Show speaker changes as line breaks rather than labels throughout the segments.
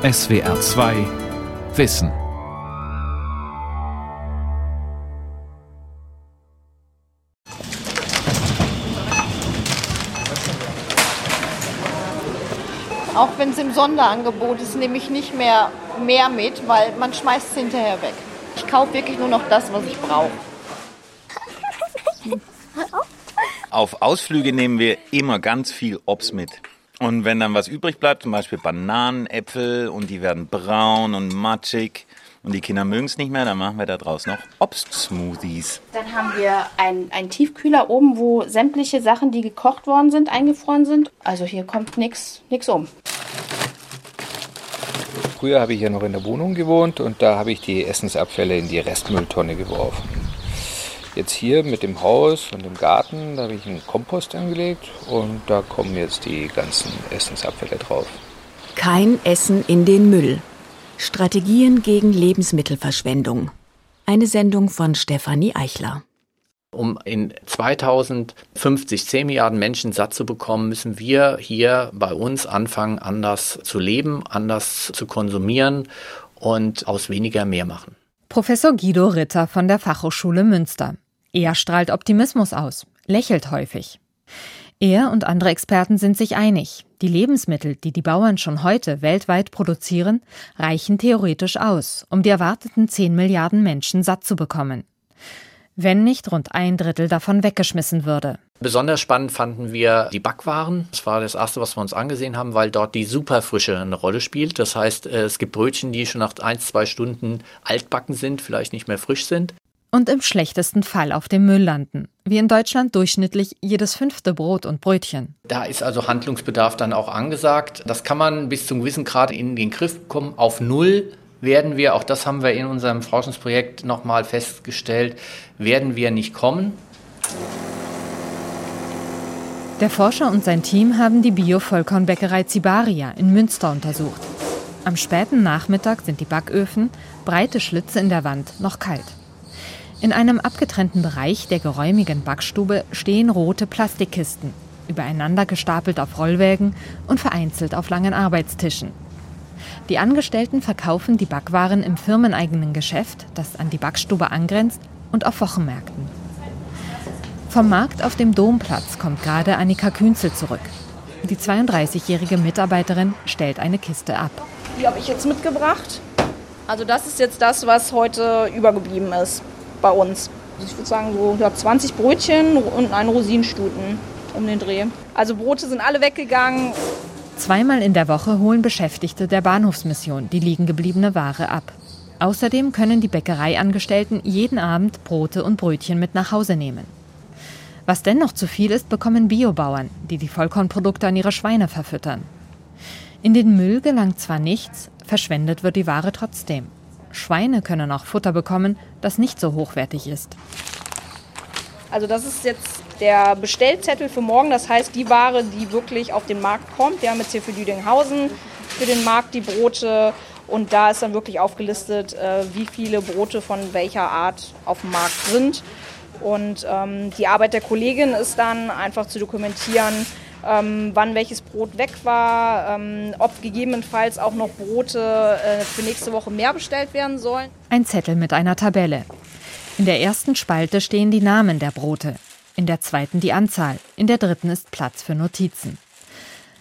SWR 2 Wissen.
Auch wenn es im Sonderangebot ist, nehme ich nicht mehr mehr mit, weil man schmeißt es hinterher weg. Ich kaufe wirklich nur noch das, was ich brauche.
Auf Ausflüge nehmen wir immer ganz viel Obst mit. Und wenn dann was übrig bleibt, zum Beispiel Bananen, Äpfel und die werden braun und matschig und die Kinder mögen es nicht mehr, dann machen wir da draus noch Obstsmoothies.
Dann haben wir einen Tiefkühler oben, wo sämtliche Sachen, die gekocht worden sind, eingefroren sind. Also hier kommt nichts um.
Früher habe ich hier noch in der Wohnung gewohnt und da habe ich die Essensabfälle in die Restmülltonne geworfen. Jetzt hier mit dem Haus und dem Garten, da habe ich einen Kompost angelegt und da kommen jetzt die ganzen Essensabfälle drauf.
Kein Essen in den Müll. Strategien gegen Lebensmittelverschwendung. Eine Sendung von Stefanie Eichler.
Um in 2050 10 Milliarden Menschen satt zu bekommen, müssen wir hier bei uns anfangen, anders zu leben, anders zu konsumieren und aus weniger mehr machen.
Professor Guido Ritter von der Fachhochschule Münster. Er strahlt Optimismus aus, lächelt häufig. Er und andere Experten sind sich einig, die Lebensmittel, die die Bauern schon heute weltweit produzieren, reichen theoretisch aus, um die erwarteten 10 Milliarden Menschen satt zu bekommen. Wenn nicht rund ein Drittel davon weggeschmissen würde.
Besonders spannend fanden wir die Backwaren. Das war das erste, was wir uns angesehen haben, weil dort die Superfrische eine Rolle spielt. Das heißt, äh, es gibt Brötchen, die schon nach ein, zwei Stunden altbacken sind, vielleicht nicht mehr frisch sind
und im schlechtesten Fall auf dem Müll landen, wie in Deutschland durchschnittlich jedes fünfte Brot und Brötchen.
Da ist also Handlungsbedarf dann auch angesagt. Das kann man bis zum gewissen Grad in den Griff bekommen. Auf Null werden wir, auch das haben wir in unserem Forschungsprojekt nochmal festgestellt, werden wir nicht kommen.
Der Forscher und sein Team haben die Bio-Vollkornbäckerei Zibaria in Münster untersucht. Am späten Nachmittag sind die Backöfen, breite Schlitze in der Wand, noch kalt. In einem abgetrennten Bereich der geräumigen Backstube stehen rote Plastikkisten, übereinander gestapelt auf Rollwägen und vereinzelt auf langen Arbeitstischen. Die Angestellten verkaufen die Backwaren im firmeneigenen Geschäft, das an die Backstube angrenzt, und auf Wochenmärkten. Vom Markt auf dem Domplatz kommt gerade Annika Künzel zurück. Die 32-jährige Mitarbeiterin stellt eine Kiste ab.
Die habe ich jetzt mitgebracht. Also das ist jetzt das, was heute übergeblieben ist bei uns. Ich würde sagen, so ich 20 Brötchen und einen Rosinenstuten um den Dreh. Also Brote sind alle weggegangen.
Zweimal in der Woche holen Beschäftigte der Bahnhofsmission die liegen gebliebene Ware ab. Außerdem können die Bäckereiangestellten jeden Abend Brote und Brötchen mit nach Hause nehmen. Was dennoch zu viel ist, bekommen Biobauern, die die Vollkornprodukte an ihre Schweine verfüttern. In den Müll gelangt zwar nichts, verschwendet wird die Ware trotzdem. Schweine können auch Futter bekommen, das nicht so hochwertig ist.
Also das ist jetzt der Bestellzettel für morgen. Das heißt, die Ware, die wirklich auf den Markt kommt. Wir haben jetzt hier für Lüdinghausen für den Markt die Brote. Und da ist dann wirklich aufgelistet, äh, wie viele Brote von welcher Art auf dem Markt sind. Und ähm, die Arbeit der Kollegin ist dann einfach zu dokumentieren, ähm, wann welches Brot weg war, ähm, ob gegebenenfalls auch noch Brote äh, für nächste Woche mehr bestellt werden sollen.
Ein Zettel mit einer Tabelle. In der ersten Spalte stehen die Namen der Brote, in der zweiten die Anzahl, in der dritten ist Platz für Notizen.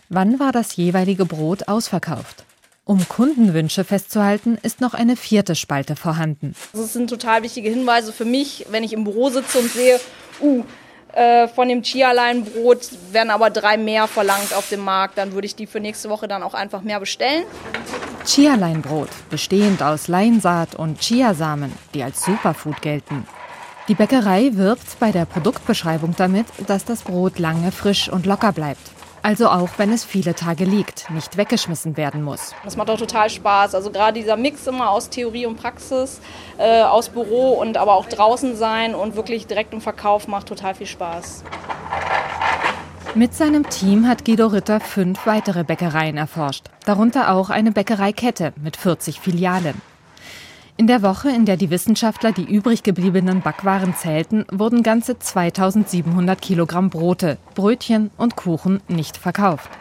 Wann war das jeweilige Brot ausverkauft? Um Kundenwünsche festzuhalten, ist noch eine vierte Spalte vorhanden.
Das sind total wichtige Hinweise für mich, wenn ich im Büro sitze und sehe, uh, äh, von dem Chia-Leinbrot werden aber drei mehr verlangt auf dem Markt. Dann würde ich die für nächste Woche dann auch einfach mehr bestellen.
Chia-Leinbrot, bestehend aus Leinsaat und Chiasamen, die als Superfood gelten. Die Bäckerei wirbt bei der Produktbeschreibung damit, dass das Brot lange frisch und locker bleibt. Also auch wenn es viele Tage liegt, nicht weggeschmissen werden muss.
Das macht auch total Spaß. Also gerade dieser Mix immer aus Theorie und Praxis, äh, aus Büro und aber auch draußen sein und wirklich direkt im Verkauf macht total viel Spaß.
Mit seinem Team hat Guido Ritter fünf weitere Bäckereien erforscht, darunter auch eine Bäckereikette mit 40 Filialen. In der Woche, in der die Wissenschaftler die übrig gebliebenen Backwaren zählten, wurden ganze 2700 Kilogramm Brote, Brötchen und Kuchen nicht verkauft.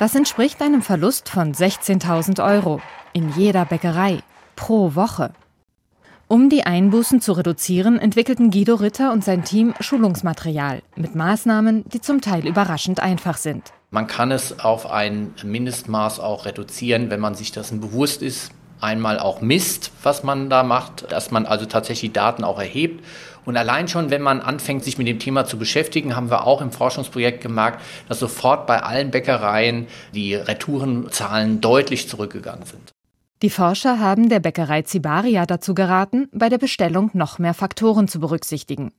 Das entspricht einem Verlust von 16.000 Euro in jeder Bäckerei pro Woche. Um die Einbußen zu reduzieren, entwickelten Guido Ritter und sein Team Schulungsmaterial mit Maßnahmen, die zum Teil überraschend einfach sind.
Man kann es auf ein Mindestmaß auch reduzieren, wenn man sich dessen bewusst ist. Einmal auch misst, was man da macht, dass man also tatsächlich Daten auch erhebt. Und allein schon, wenn man anfängt, sich mit dem Thema zu beschäftigen, haben wir auch im Forschungsprojekt gemerkt, dass sofort bei allen Bäckereien die Retourenzahlen deutlich zurückgegangen sind.
Die Forscher haben der Bäckerei Zibaria dazu geraten, bei der Bestellung noch mehr Faktoren zu berücksichtigen.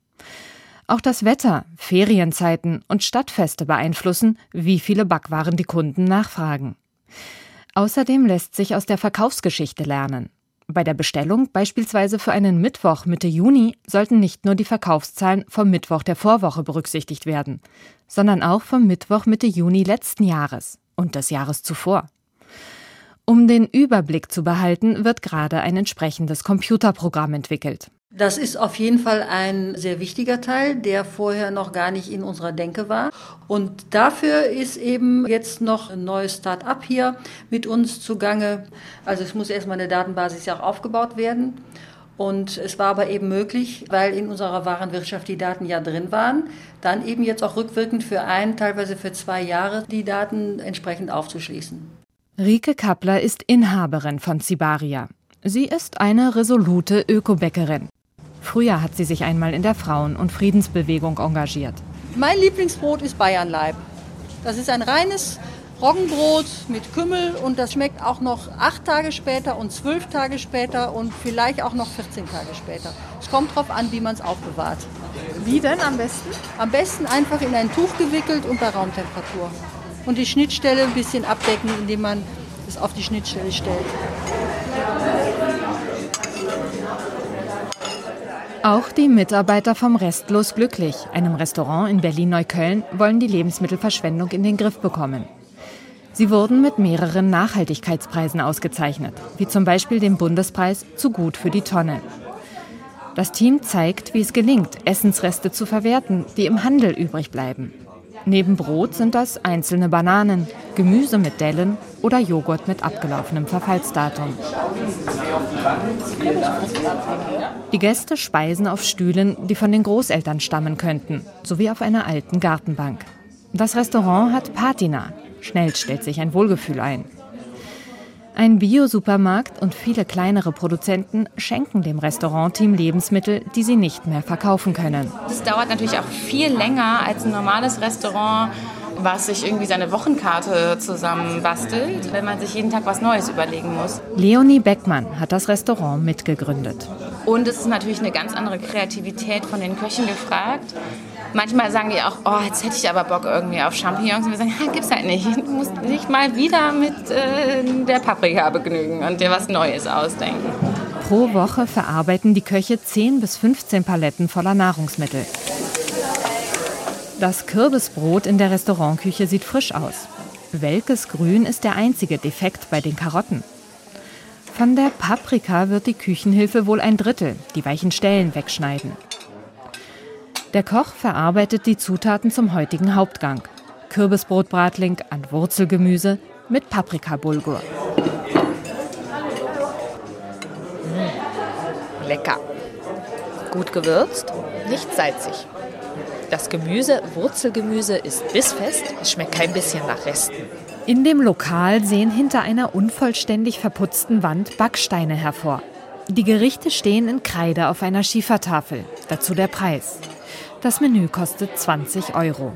Auch das Wetter, Ferienzeiten und Stadtfeste beeinflussen, wie viele Backwaren die Kunden nachfragen. Außerdem lässt sich aus der Verkaufsgeschichte lernen. Bei der Bestellung beispielsweise für einen Mittwoch Mitte Juni sollten nicht nur die Verkaufszahlen vom Mittwoch der Vorwoche berücksichtigt werden, sondern auch vom Mittwoch Mitte Juni letzten Jahres und des Jahres zuvor. Um den Überblick zu behalten, wird gerade ein entsprechendes Computerprogramm entwickelt.
Das ist auf jeden Fall ein sehr wichtiger Teil, der vorher noch gar nicht in unserer Denke war. Und dafür ist eben jetzt noch ein neues Start-up hier mit uns zugange. Also es muss erstmal eine Datenbasis ja auch aufgebaut werden. Und es war aber eben möglich, weil in unserer Warenwirtschaft die Daten ja drin waren, dann eben jetzt auch rückwirkend für ein, teilweise für zwei Jahre die Daten entsprechend aufzuschließen.
Rike Kappler ist Inhaberin von Zibaria. Sie ist eine resolute Ökobäckerin. Früher hat sie sich einmal in der Frauen- und Friedensbewegung engagiert.
Mein Lieblingsbrot ist Bayernleib. Das ist ein reines Roggenbrot mit Kümmel und das schmeckt auch noch acht Tage später und zwölf Tage später und vielleicht auch noch 14 Tage später. Es kommt darauf an, wie man es aufbewahrt.
Wie denn am besten?
Am besten einfach in ein Tuch gewickelt und bei Raumtemperatur und die Schnittstelle ein bisschen abdecken, indem man es auf die Schnittstelle stellt.
Auch die Mitarbeiter vom Restlos Glücklich, einem Restaurant in Berlin-Neukölln, wollen die Lebensmittelverschwendung in den Griff bekommen. Sie wurden mit mehreren Nachhaltigkeitspreisen ausgezeichnet, wie zum Beispiel dem Bundespreis Zu gut für die Tonne. Das Team zeigt, wie es gelingt, Essensreste zu verwerten, die im Handel übrig bleiben. Neben Brot sind das einzelne Bananen, Gemüse mit Dellen oder Joghurt mit abgelaufenem Verfallsdatum. Die Gäste speisen auf Stühlen, die von den Großeltern stammen könnten, sowie auf einer alten Gartenbank. Das Restaurant hat Patina. Schnell stellt sich ein Wohlgefühl ein. Ein Bio-Supermarkt und viele kleinere Produzenten schenken dem Restaurantteam Lebensmittel, die sie nicht mehr verkaufen können.
Das dauert natürlich auch viel länger als ein normales Restaurant, was sich irgendwie seine Wochenkarte zusammenbastelt, wenn man sich jeden Tag was Neues überlegen muss.
Leonie Beckmann hat das Restaurant mitgegründet.
Und es ist natürlich eine ganz andere Kreativität von den Köchen gefragt. Manchmal sagen die auch, oh, jetzt hätte ich aber Bock irgendwie auf Champignons. Und wir sagen, gibt's halt nicht. Du musst dich mal wieder mit äh, der Paprika begnügen und dir was Neues ausdenken.
Pro Woche verarbeiten die Köche 10 bis 15 Paletten voller Nahrungsmittel. Das Kürbisbrot in der Restaurantküche sieht frisch aus. Welkes Grün ist der einzige Defekt bei den Karotten. Von der Paprika wird die Küchenhilfe wohl ein Drittel, die weichen Stellen wegschneiden. Der Koch verarbeitet die Zutaten zum heutigen Hauptgang. Kürbisbrotbratling an Wurzelgemüse mit Paprikabulgur.
Mmh, lecker. Gut gewürzt, nicht salzig. Das Gemüse, Wurzelgemüse, ist bissfest, es schmeckt kein bisschen nach Resten.
In dem Lokal sehen hinter einer unvollständig verputzten Wand Backsteine hervor. Die Gerichte stehen in Kreide auf einer Schiefertafel. Dazu der Preis. Das Menü kostet 20 Euro.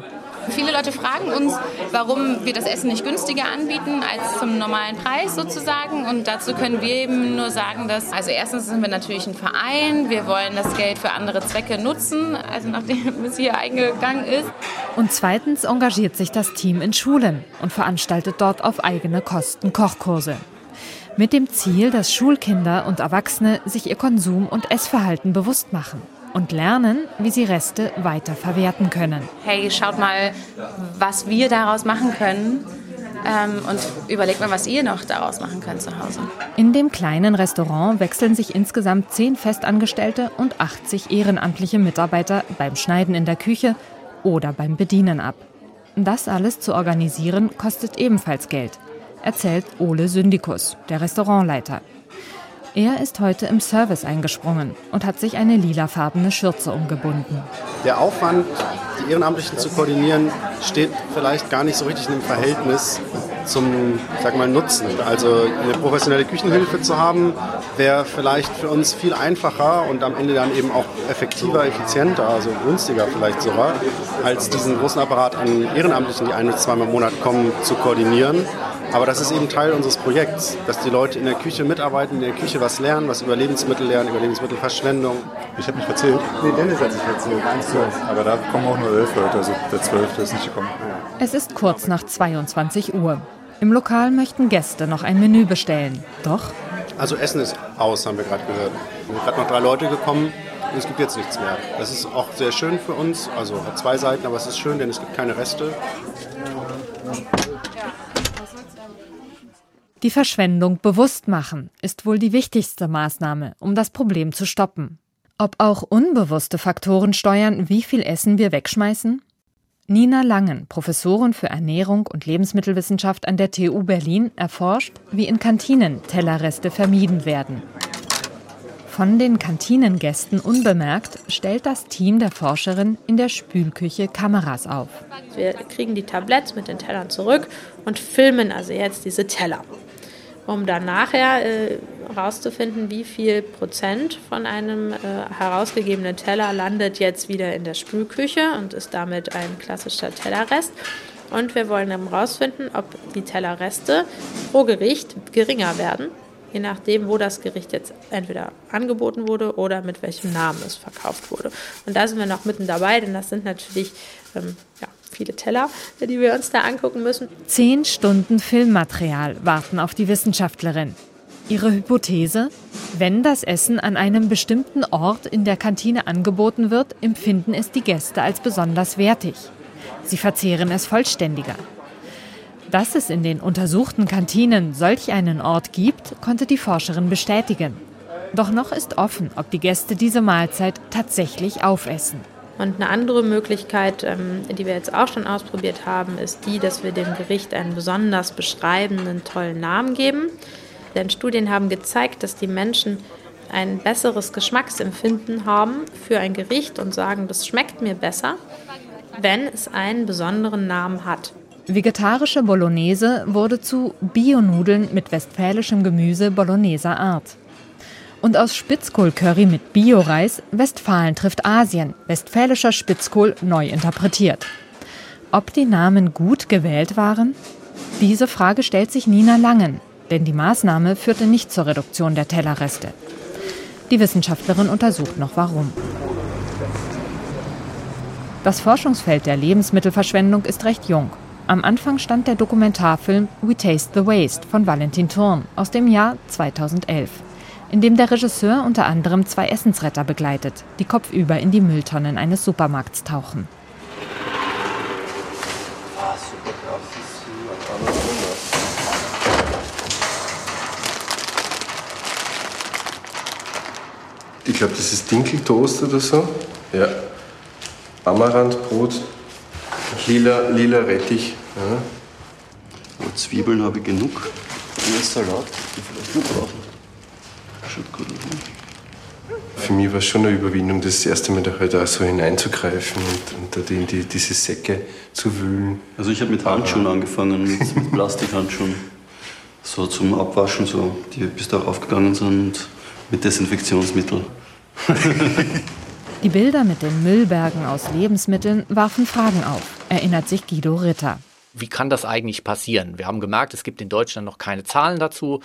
Viele Leute fragen uns, warum wir das Essen nicht günstiger anbieten als zum normalen Preis sozusagen. Und dazu können wir eben nur sagen, dass, also erstens sind wir natürlich ein Verein, wir wollen das Geld für andere Zwecke nutzen, also nachdem es hier eingegangen ist.
Und zweitens engagiert sich das Team in Schulen und veranstaltet dort auf eigene Kosten Kochkurse. Mit dem Ziel, dass Schulkinder und Erwachsene sich ihr Konsum- und Essverhalten bewusst machen und lernen, wie sie Reste weiter verwerten können.
Hey, schaut mal, was wir daraus machen können. Ähm, und überlegt mal, was ihr noch daraus machen könnt zu Hause.
In dem kleinen Restaurant wechseln sich insgesamt zehn Festangestellte und 80 ehrenamtliche Mitarbeiter beim Schneiden in der Küche oder beim Bedienen ab. Das alles zu organisieren kostet ebenfalls Geld, erzählt Ole Syndikus, der Restaurantleiter. Er ist heute im Service eingesprungen und hat sich eine lilafarbene Schürze umgebunden.
Der Aufwand, die Ehrenamtlichen zu koordinieren, steht vielleicht gar nicht so richtig im Verhältnis zum sag mal, Nutzen. Also eine professionelle Küchenhilfe zu haben, wäre vielleicht für uns viel einfacher und am Ende dann eben auch effektiver, effizienter, also günstiger vielleicht sogar, als diesen großen Apparat an Ehrenamtlichen, die ein bis zweimal im Monat kommen, zu koordinieren. Aber das ist eben Teil unseres Projekts, dass die Leute in der Küche mitarbeiten, in der Küche was lernen, was über Lebensmittel lernen, über Lebensmittelverschwendung.
Ich habe mich verzählt.
Nee, Dennis hat sich verzählt.
Eins zu Aber da kommen auch nur elf Leute, also der zwölfte ist nicht gekommen.
Es ist kurz nach 22 Uhr. Im Lokal möchten Gäste noch ein Menü bestellen. Doch.
Also Essen ist aus, haben wir gerade gehört. Es sind gerade noch drei Leute gekommen und es gibt jetzt nichts mehr. Das ist auch sehr schön für uns. Also hat zwei Seiten, aber es ist schön, denn es gibt keine Reste.
Die Verschwendung bewusst machen ist wohl die wichtigste Maßnahme, um das Problem zu stoppen. Ob auch unbewusste Faktoren steuern, wie viel Essen wir wegschmeißen? Nina Langen, Professorin für Ernährung und Lebensmittelwissenschaft an der TU Berlin, erforscht, wie in Kantinen Tellerreste vermieden werden. Von den Kantinengästen unbemerkt stellt das Team der Forscherin in der Spülküche Kameras auf.
Wir kriegen die Tabletts mit den Tellern zurück und filmen also jetzt diese Teller um dann nachher äh, herauszufinden, wie viel Prozent von einem äh, herausgegebenen Teller landet jetzt wieder in der Spülküche und ist damit ein klassischer Tellerrest. Und wir wollen dann herausfinden, ob die Tellerreste pro Gericht geringer werden, je nachdem, wo das Gericht jetzt entweder angeboten wurde oder mit welchem Namen es verkauft wurde. Und da sind wir noch mitten dabei, denn das sind natürlich ähm, ja, viele Teller, die wir uns da angucken müssen.
Zehn Stunden Filmmaterial warten auf die Wissenschaftlerin. Ihre Hypothese? Wenn das Essen an einem bestimmten Ort in der Kantine angeboten wird, empfinden es die Gäste als besonders wertig. Sie verzehren es vollständiger. Dass es in den untersuchten Kantinen solch einen Ort gibt, konnte die Forscherin bestätigen. Doch noch ist offen, ob die Gäste diese Mahlzeit tatsächlich aufessen.
Und eine andere Möglichkeit, ähm, die wir jetzt auch schon ausprobiert haben, ist die, dass wir dem Gericht einen besonders beschreibenden, tollen Namen geben. Denn Studien haben gezeigt, dass die Menschen ein besseres Geschmacksempfinden haben für ein Gericht und sagen, das schmeckt mir besser, wenn es einen besonderen Namen hat.
Vegetarische Bolognese wurde zu Bionudeln mit westfälischem Gemüse Bologneser Art. Und aus Spitzkohl-Curry mit Bio-Reis Westfalen trifft Asien, westfälischer Spitzkohl neu interpretiert. Ob die Namen gut gewählt waren? Diese Frage stellt sich Nina Langen, denn die Maßnahme führte nicht zur Reduktion der Tellerreste. Die Wissenschaftlerin untersucht noch warum. Das Forschungsfeld der Lebensmittelverschwendung ist recht jung. Am Anfang stand der Dokumentarfilm We Taste the Waste von Valentin Thurn aus dem Jahr 2011 in dem der Regisseur unter anderem zwei Essensretter begleitet, die kopfüber in die Mülltonnen eines Supermarkts tauchen.
Ich glaube, das ist Dinkeltoast oder so. Ja. Amarantbrot, lila, lila Rettich. Ja.
Zwiebeln habe ich genug. Salat, die vielleicht noch brauchen. Schaut gut aus.
Für mich war es schon eine Überwindung, das erste Mal da halt auch so hineinzugreifen und, und da in die, diese Säcke zu wühlen.
Also ich habe mit Handschuhen angefangen, mit, mit Plastikhandschuhen. So zum Abwaschen, so, die bis darauf gegangen sind und mit Desinfektionsmittel.
Die Bilder mit den Müllbergen aus Lebensmitteln warfen Fragen auf, erinnert sich Guido Ritter
wie kann das eigentlich passieren? Wir haben gemerkt, es gibt in Deutschland noch keine Zahlen dazu.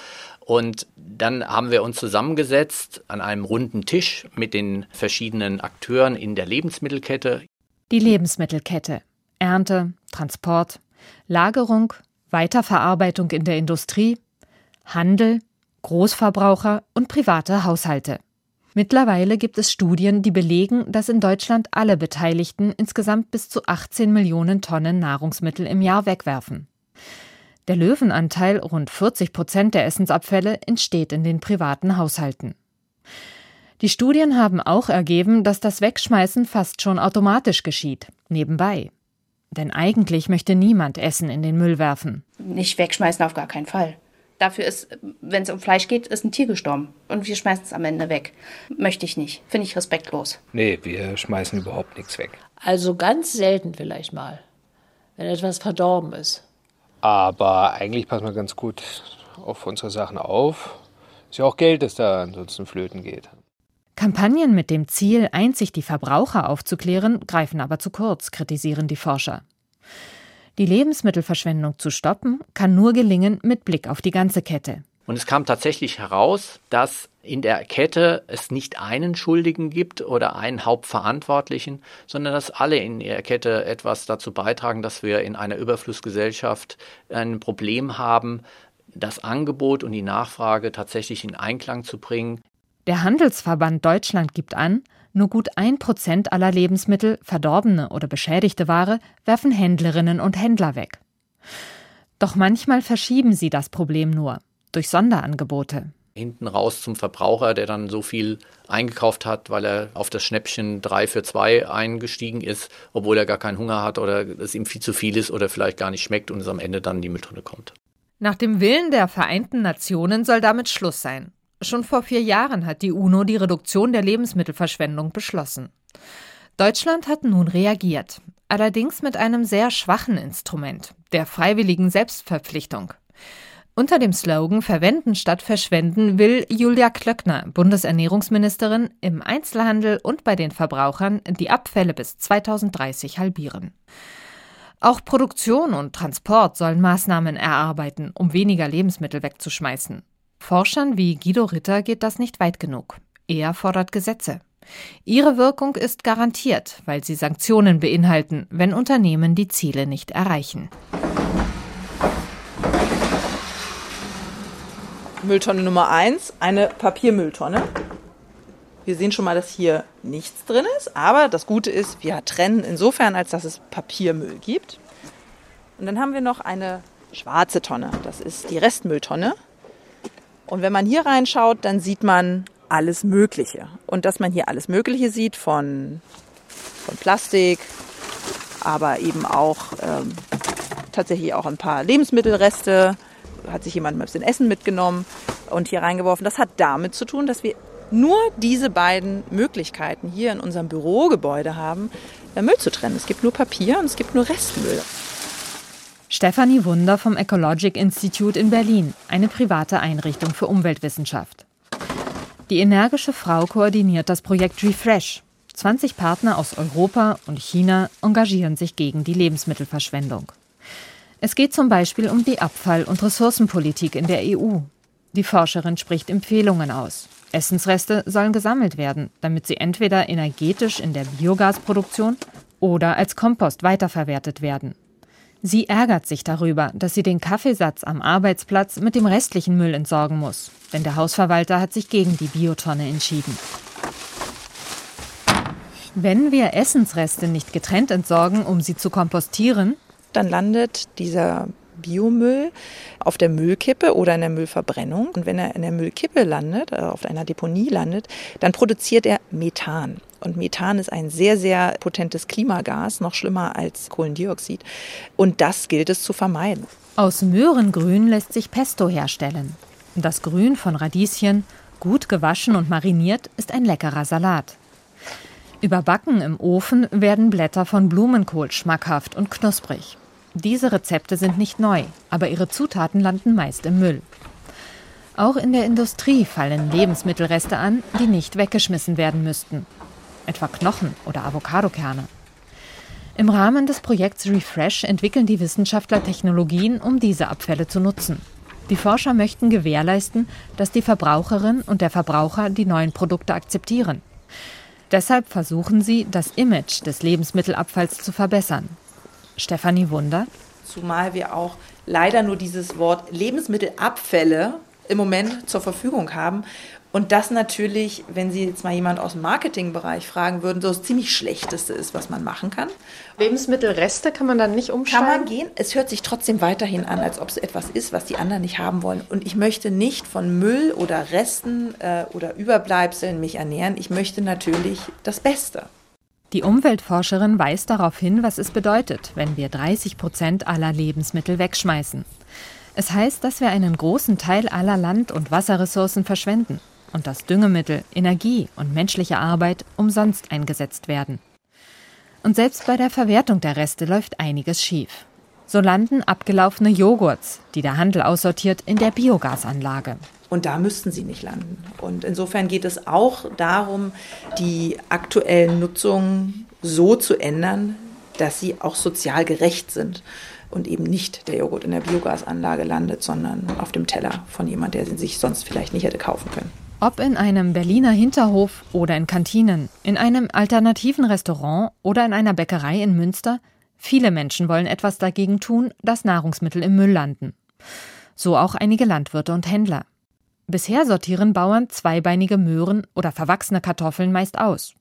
Und dann haben wir uns zusammengesetzt an einem runden Tisch mit den verschiedenen Akteuren in der Lebensmittelkette.
Die Lebensmittelkette. Ernte, Transport, Lagerung, Weiterverarbeitung in der Industrie, Handel, Großverbraucher und private Haushalte. Mittlerweile gibt es Studien, die belegen, dass in Deutschland alle Beteiligten insgesamt bis zu 18 Millionen Tonnen Nahrungsmittel im Jahr wegwerfen. Der Löwenanteil, rund 40 Prozent der Essensabfälle, entsteht in den privaten Haushalten. Die Studien haben auch ergeben, dass das Wegschmeißen fast schon automatisch geschieht, nebenbei. Denn eigentlich möchte niemand Essen in den Müll werfen.
Nicht wegschmeißen auf gar keinen Fall. Dafür ist, wenn es um Fleisch geht, ist ein Tier gestorben. Und wir schmeißen es am Ende weg. Möchte ich nicht. Finde ich respektlos.
Nee, wir schmeißen überhaupt nichts weg.
Also ganz selten vielleicht mal, wenn etwas verdorben ist.
Aber eigentlich passen wir ganz gut auf unsere Sachen auf. Ist ja auch Geld, das da ansonsten flöten geht.
Kampagnen mit dem Ziel, einzig die Verbraucher aufzuklären, greifen aber zu kurz, kritisieren die Forscher. Die Lebensmittelverschwendung zu stoppen, kann nur gelingen mit Blick auf die ganze Kette.
Und es kam tatsächlich heraus, dass in der Kette es nicht einen Schuldigen gibt oder einen Hauptverantwortlichen, sondern dass alle in der Kette etwas dazu beitragen, dass wir in einer Überflussgesellschaft ein Problem haben, das Angebot und die Nachfrage tatsächlich in Einklang zu bringen.
Der Handelsverband Deutschland gibt an, nur gut ein Prozent aller Lebensmittel, verdorbene oder beschädigte Ware, werfen Händlerinnen und Händler weg. Doch manchmal verschieben sie das Problem nur durch Sonderangebote.
Hinten raus zum Verbraucher, der dann so viel eingekauft hat, weil er auf das Schnäppchen 3 für 2 eingestiegen ist, obwohl er gar keinen Hunger hat oder es ihm viel zu viel ist oder vielleicht gar nicht schmeckt und es am Ende dann in die Mülltonne kommt.
Nach dem Willen der Vereinten Nationen soll damit Schluss sein. Schon vor vier Jahren hat die UNO die Reduktion der Lebensmittelverschwendung beschlossen. Deutschland hat nun reagiert, allerdings mit einem sehr schwachen Instrument, der freiwilligen Selbstverpflichtung. Unter dem Slogan Verwenden statt Verschwenden will Julia Klöckner, Bundesernährungsministerin, im Einzelhandel und bei den Verbrauchern die Abfälle bis 2030 halbieren. Auch Produktion und Transport sollen Maßnahmen erarbeiten, um weniger Lebensmittel wegzuschmeißen. Forschern wie Guido Ritter geht das nicht weit genug. Er fordert Gesetze. Ihre Wirkung ist garantiert, weil sie Sanktionen beinhalten, wenn Unternehmen die Ziele nicht erreichen.
Mülltonne Nummer 1, eine Papiermülltonne. Wir sehen schon mal, dass hier nichts drin ist, aber das Gute ist, wir trennen insofern, als dass es Papiermüll gibt. Und dann haben wir noch eine schwarze Tonne, das ist die Restmülltonne. Und wenn man hier reinschaut, dann sieht man alles Mögliche. Und dass man hier alles Mögliche sieht von, von Plastik, aber eben auch ähm, tatsächlich auch ein paar Lebensmittelreste, hat sich jemand ein bisschen Essen mitgenommen und hier reingeworfen. Das hat damit zu tun, dass wir nur diese beiden Möglichkeiten hier in unserem Bürogebäude haben, äh, Müll zu trennen. Es gibt nur Papier und es gibt nur Restmüll.
Stefanie Wunder vom Ecologic Institute in Berlin, eine private Einrichtung für Umweltwissenschaft. Die energische Frau koordiniert das Projekt Refresh. 20 Partner aus Europa und China engagieren sich gegen die Lebensmittelverschwendung. Es geht zum Beispiel um die Abfall- und Ressourcenpolitik in der EU. Die Forscherin spricht Empfehlungen aus. Essensreste sollen gesammelt werden, damit sie entweder energetisch in der Biogasproduktion oder als Kompost weiterverwertet werden. Sie ärgert sich darüber, dass sie den Kaffeesatz am Arbeitsplatz mit dem restlichen Müll entsorgen muss, denn der Hausverwalter hat sich gegen die Biotonne entschieden. Wenn wir Essensreste nicht getrennt entsorgen, um sie zu kompostieren,
dann landet dieser Biomüll auf der Müllkippe oder in der Müllverbrennung. Und wenn er in der Müllkippe landet, äh, auf einer Deponie landet, dann produziert er Methan. Und Methan ist ein sehr, sehr potentes Klimagas, noch schlimmer als Kohlendioxid. Und das gilt es zu vermeiden.
Aus Möhrengrün lässt sich Pesto herstellen. Das Grün von Radieschen, gut gewaschen und mariniert, ist ein leckerer Salat. Überbacken im Ofen werden Blätter von Blumenkohl schmackhaft und knusprig. Diese Rezepte sind nicht neu, aber ihre Zutaten landen meist im Müll. Auch in der Industrie fallen Lebensmittelreste an, die nicht weggeschmissen werden müssten etwa Knochen oder Avocadokerne. Im Rahmen des Projekts Refresh entwickeln die Wissenschaftler Technologien, um diese Abfälle zu nutzen. Die Forscher möchten gewährleisten, dass die Verbraucherin und der Verbraucher die neuen Produkte akzeptieren. Deshalb versuchen sie, das Image des Lebensmittelabfalls zu verbessern. Stefanie Wunder.
Zumal wir auch leider nur dieses Wort Lebensmittelabfälle im Moment zur Verfügung haben und das natürlich, wenn Sie jetzt mal jemand aus dem Marketingbereich fragen würden, so das ziemlich Schlechteste ist, was man machen kann.
Lebensmittelreste kann man dann nicht umschreiben?
Kann man gehen. Es hört sich trotzdem weiterhin an, als ob es etwas ist, was die anderen nicht haben wollen. Und ich möchte nicht von Müll oder Resten äh, oder Überbleibseln mich ernähren. Ich möchte natürlich das Beste.
Die Umweltforscherin weist darauf hin, was es bedeutet, wenn wir 30 Prozent aller Lebensmittel wegschmeißen. Es heißt, dass wir einen großen Teil aller Land- und Wasserressourcen verschwenden und dass Düngemittel, Energie und menschliche Arbeit umsonst eingesetzt werden. Und selbst bei der Verwertung der Reste läuft einiges schief. So landen abgelaufene Joghurts, die der Handel aussortiert, in der Biogasanlage.
Und da müssten sie nicht landen. Und insofern geht es auch darum, die aktuellen Nutzungen so zu ändern, dass sie auch sozial gerecht sind und eben nicht der Joghurt in der Biogasanlage landet, sondern auf dem Teller von jemand, der sie sich sonst vielleicht nicht hätte kaufen können.
Ob in einem Berliner Hinterhof oder in Kantinen, in einem alternativen Restaurant oder in einer Bäckerei in Münster, viele Menschen wollen etwas dagegen tun, dass Nahrungsmittel im Müll landen. So auch einige Landwirte und Händler. Bisher sortieren Bauern zweibeinige Möhren oder verwachsene Kartoffeln meist aus.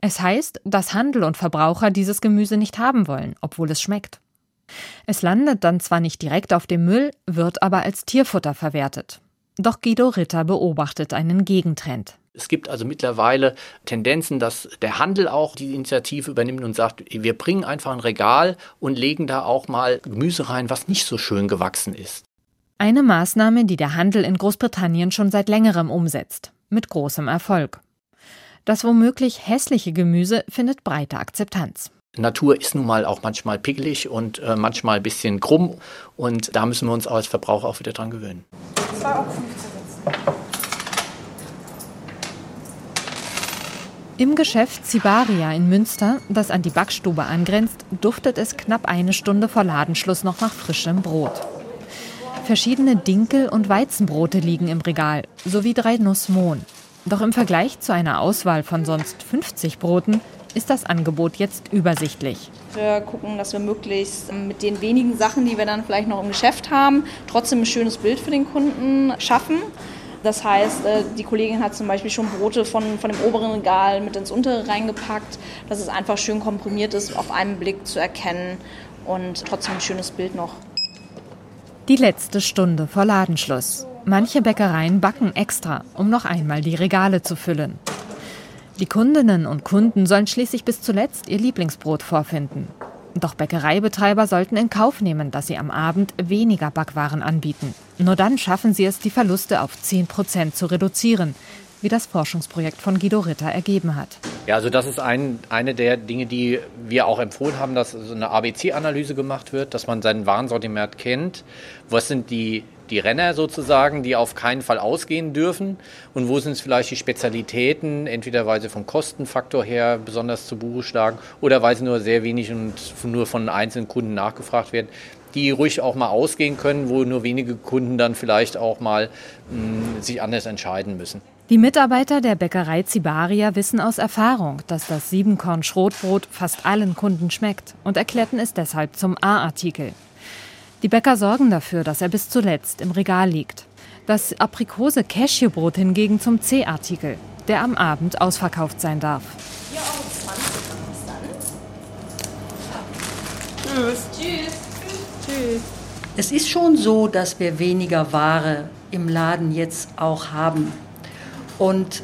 Es heißt, dass Handel und Verbraucher dieses Gemüse nicht haben wollen, obwohl es schmeckt. Es landet dann zwar nicht direkt auf dem Müll, wird aber als Tierfutter verwertet. Doch Guido Ritter beobachtet einen Gegentrend.
Es gibt also mittlerweile Tendenzen, dass der Handel auch die Initiative übernimmt und sagt, wir bringen einfach ein Regal und legen da auch mal Gemüse rein, was nicht so schön gewachsen ist.
Eine Maßnahme, die der Handel in Großbritannien schon seit längerem umsetzt, mit großem Erfolg. Das womöglich hässliche Gemüse findet breite Akzeptanz.
Natur ist nun mal auch manchmal pickelig und äh, manchmal ein bisschen krumm und da müssen wir uns als Verbraucher auch wieder dran gewöhnen. 2,15 Euro.
Im Geschäft Zibaria in Münster, das an die Backstube angrenzt, duftet es knapp eine Stunde vor Ladenschluss noch nach frischem Brot. Verschiedene Dinkel- und Weizenbrote liegen im Regal, sowie drei Nussmohn. Doch im Vergleich zu einer Auswahl von sonst 50 Broten ist das Angebot jetzt übersichtlich.
Wir gucken, dass wir möglichst mit den wenigen Sachen, die wir dann vielleicht noch im Geschäft haben, trotzdem ein schönes Bild für den Kunden schaffen. Das heißt, äh, die Kollegin hat zum Beispiel schon Brote von, von dem oberen Regal mit ins untere reingepackt, dass es einfach schön komprimiert ist, auf einen Blick zu erkennen und trotzdem ein schönes Bild noch.
Die letzte Stunde vor Ladenschluss. Manche Bäckereien backen extra, um noch einmal die Regale zu füllen. Die Kundinnen und Kunden sollen schließlich bis zuletzt ihr Lieblingsbrot vorfinden. Doch Bäckereibetreiber sollten in Kauf nehmen, dass sie am Abend weniger Backwaren anbieten. Nur dann schaffen sie es, die Verluste auf 10 Prozent zu reduzieren, wie das Forschungsprojekt von Guido Ritter ergeben hat.
Ja, also das ist ein, eine der Dinge, die wir auch empfohlen haben, dass so eine ABC-Analyse gemacht wird, dass man sein Warensortiment kennt. Was sind die, die Renner sozusagen, die auf keinen Fall ausgehen dürfen? Und wo sind es vielleicht die Spezialitäten, entweder weil sie vom Kostenfaktor her besonders zu Buche schlagen oder weil sie nur sehr wenig und nur von einzelnen Kunden nachgefragt werden, die ruhig auch mal ausgehen können, wo nur wenige Kunden dann vielleicht auch mal mh, hm, sich anders entscheiden müssen.
Die Mitarbeiter der Bäckerei Zibaria wissen aus Erfahrung, dass das Siebenkorn-Schrotbrot fast allen Kunden schmeckt und erklärten es deshalb zum A-Artikel. Die Bäcker sorgen dafür, dass er bis zuletzt im Regal liegt. Das Aprikose-Cashewbrot hingegen zum C-Artikel, der am Abend ausverkauft sein darf.
Tschüss. Tschüss. Tschüss. Es ist schon so, dass wir weniger Ware im Laden jetzt auch haben. Und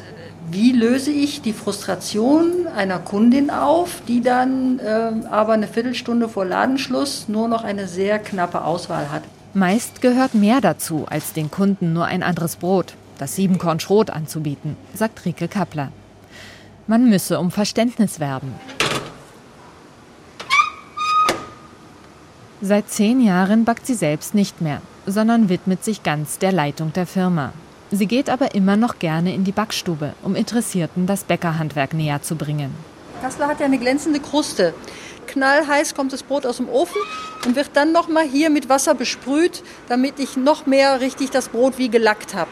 wie löse ich die Frustration einer Kundin auf, die dann äh, aber eine Viertelstunde vor Ladenschluss nur noch eine sehr knappe Auswahl hat?
Meist gehört mehr dazu, als den Kunden nur ein anderes Brot, das Siebenkorn Schrot anzubieten, sagt Rike Kappler. Man müsse um Verständnis werben. Seit zehn Jahren backt sie selbst nicht mehr, sondern widmet sich ganz der Leitung der Firma. Sie geht aber immer noch gerne in die Backstube, um Interessierten das Bäckerhandwerk näher zu bringen.
Kassler hat ja eine glänzende Kruste. Knallheiß kommt das Brot aus dem Ofen und wird dann noch mal hier mit Wasser besprüht, damit ich noch mehr richtig das Brot wie gelackt habe.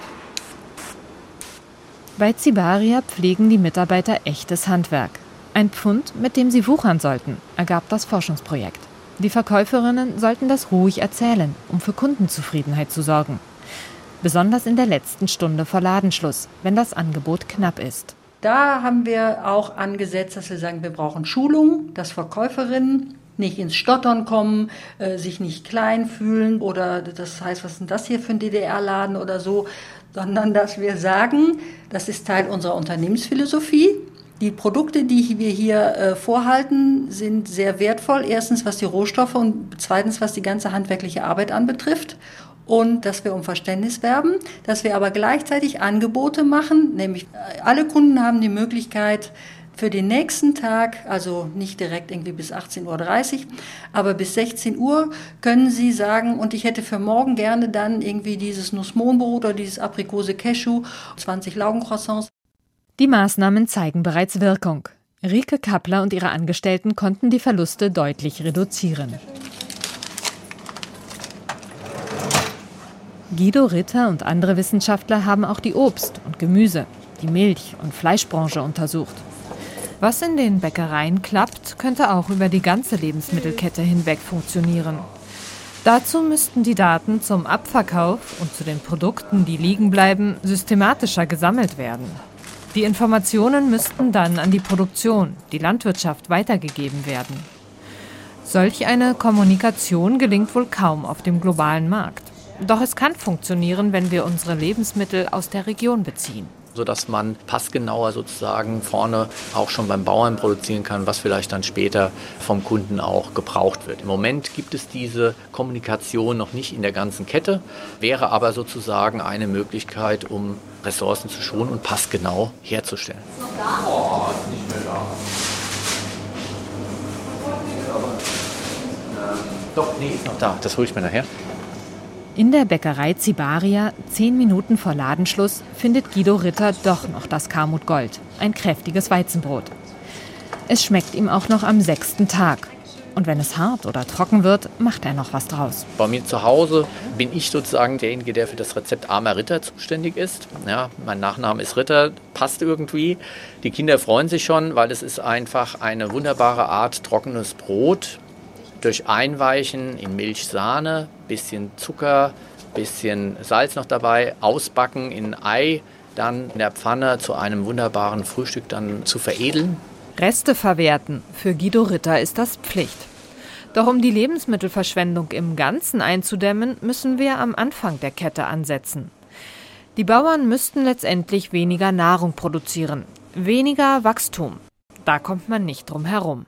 Bei Zibaria pflegen die Mitarbeiter echtes Handwerk. Ein Pfund, mit dem sie wuchern sollten, ergab das Forschungsprojekt. Die Verkäuferinnen sollten das ruhig erzählen, um für Kundenzufriedenheit zu sorgen besonders in der letzten Stunde vor Ladenschluss, wenn das Angebot knapp ist.
Da haben wir auch angesetzt, dass wir sagen, wir brauchen Schulung, dass Verkäuferinnen nicht ins Stottern kommen, äh, sich nicht klein fühlen oder das heißt, was ist denn das hier für ein DDR-Laden oder so, sondern dass wir sagen, das ist Teil unserer Unternehmensphilosophie. Die Produkte, die wir hier äh, vorhalten, sind sehr wertvoll. Erstens, was die Rohstoffe und zweitens, was die ganze handwerkliche Arbeit anbetrifft und dass wir um Verständnis werben, dass wir aber gleichzeitig Angebote machen, nämlich äh, alle Kunden haben die Möglichkeit, für den nächsten Tag, also nicht direkt irgendwie bis 18.30 Uhr, aber bis 16 Uhr können Sie sagen, und ich hätte für morgen gerne dann irgendwie dieses Nussmohnbrot oder dieses Aprikose Cashew, 20 Laugencroissants.
Die Maßnahmen zeigen bereits Wirkung. Rike Kappler und ihre Angestellten konnten die Verluste deutlich reduzieren. Guido Ritter und andere Wissenschaftler haben auch die Obst- und Gemüse, die Milch- und Fleischbranche untersucht. Was in den Bäckereien klappt, könnte auch über die ganze Lebensmittelkette hinweg funktionieren. Dazu müssten die Daten zum Abverkauf und zu den Produkten, die liegen bleiben, systematischer gesammelt werden. Die Informationen müssten dann an die Produktion, die Landwirtschaft weitergegeben werden. Solch eine Kommunikation gelingt wohl kaum auf dem globalen Markt. Doch es kann funktionieren, wenn wir unsere Lebensmittel aus der Region beziehen
sodass man passgenauer sozusagen vorne auch schon beim Bauern produzieren kann, was vielleicht dann später vom Kunden auch gebraucht wird. Im Moment gibt es diese Kommunikation noch nicht in der ganzen Kette, wäre aber sozusagen eine Möglichkeit, um Ressourcen zu schonen und passgenau herzustellen. Oh, nicht mehr da. Doch, nee, ist noch da. Das hole ich mir nachher.
In der Bäckerei Zibaria, zehn Minuten vor Ladenschluss, findet Guido Ritter doch noch das Karmut Gold, ein kräftiges Weizenbrot. Es schmeckt ihm auch noch am sechsten Tag. Und wenn es hart oder trocken wird, macht er noch was draus.
Bei mir zu Hause bin ich sozusagen derjenige, der für das Rezept Armer Ritter zuständig ist. Ja, mein Nachname ist Ritter, passt irgendwie. Die Kinder freuen sich schon, weil es ist einfach eine wunderbare Art trockenes Brot durch Einweichen in Milch-Sahne, bisschen Zucker, bisschen Salz noch dabei, ausbacken in Ei, dann in der Pfanne zu einem wunderbaren Frühstück dann zu veredeln.
Reste verwerten. Für Guido Ritter ist das Pflicht. Doch um die Lebensmittelverschwendung im Ganzen einzudämmen, müssen wir am Anfang der Kette ansetzen. Die Bauern müssten letztendlich weniger Nahrung produzieren, weniger Wachstum. Da kommt man nicht drum herum.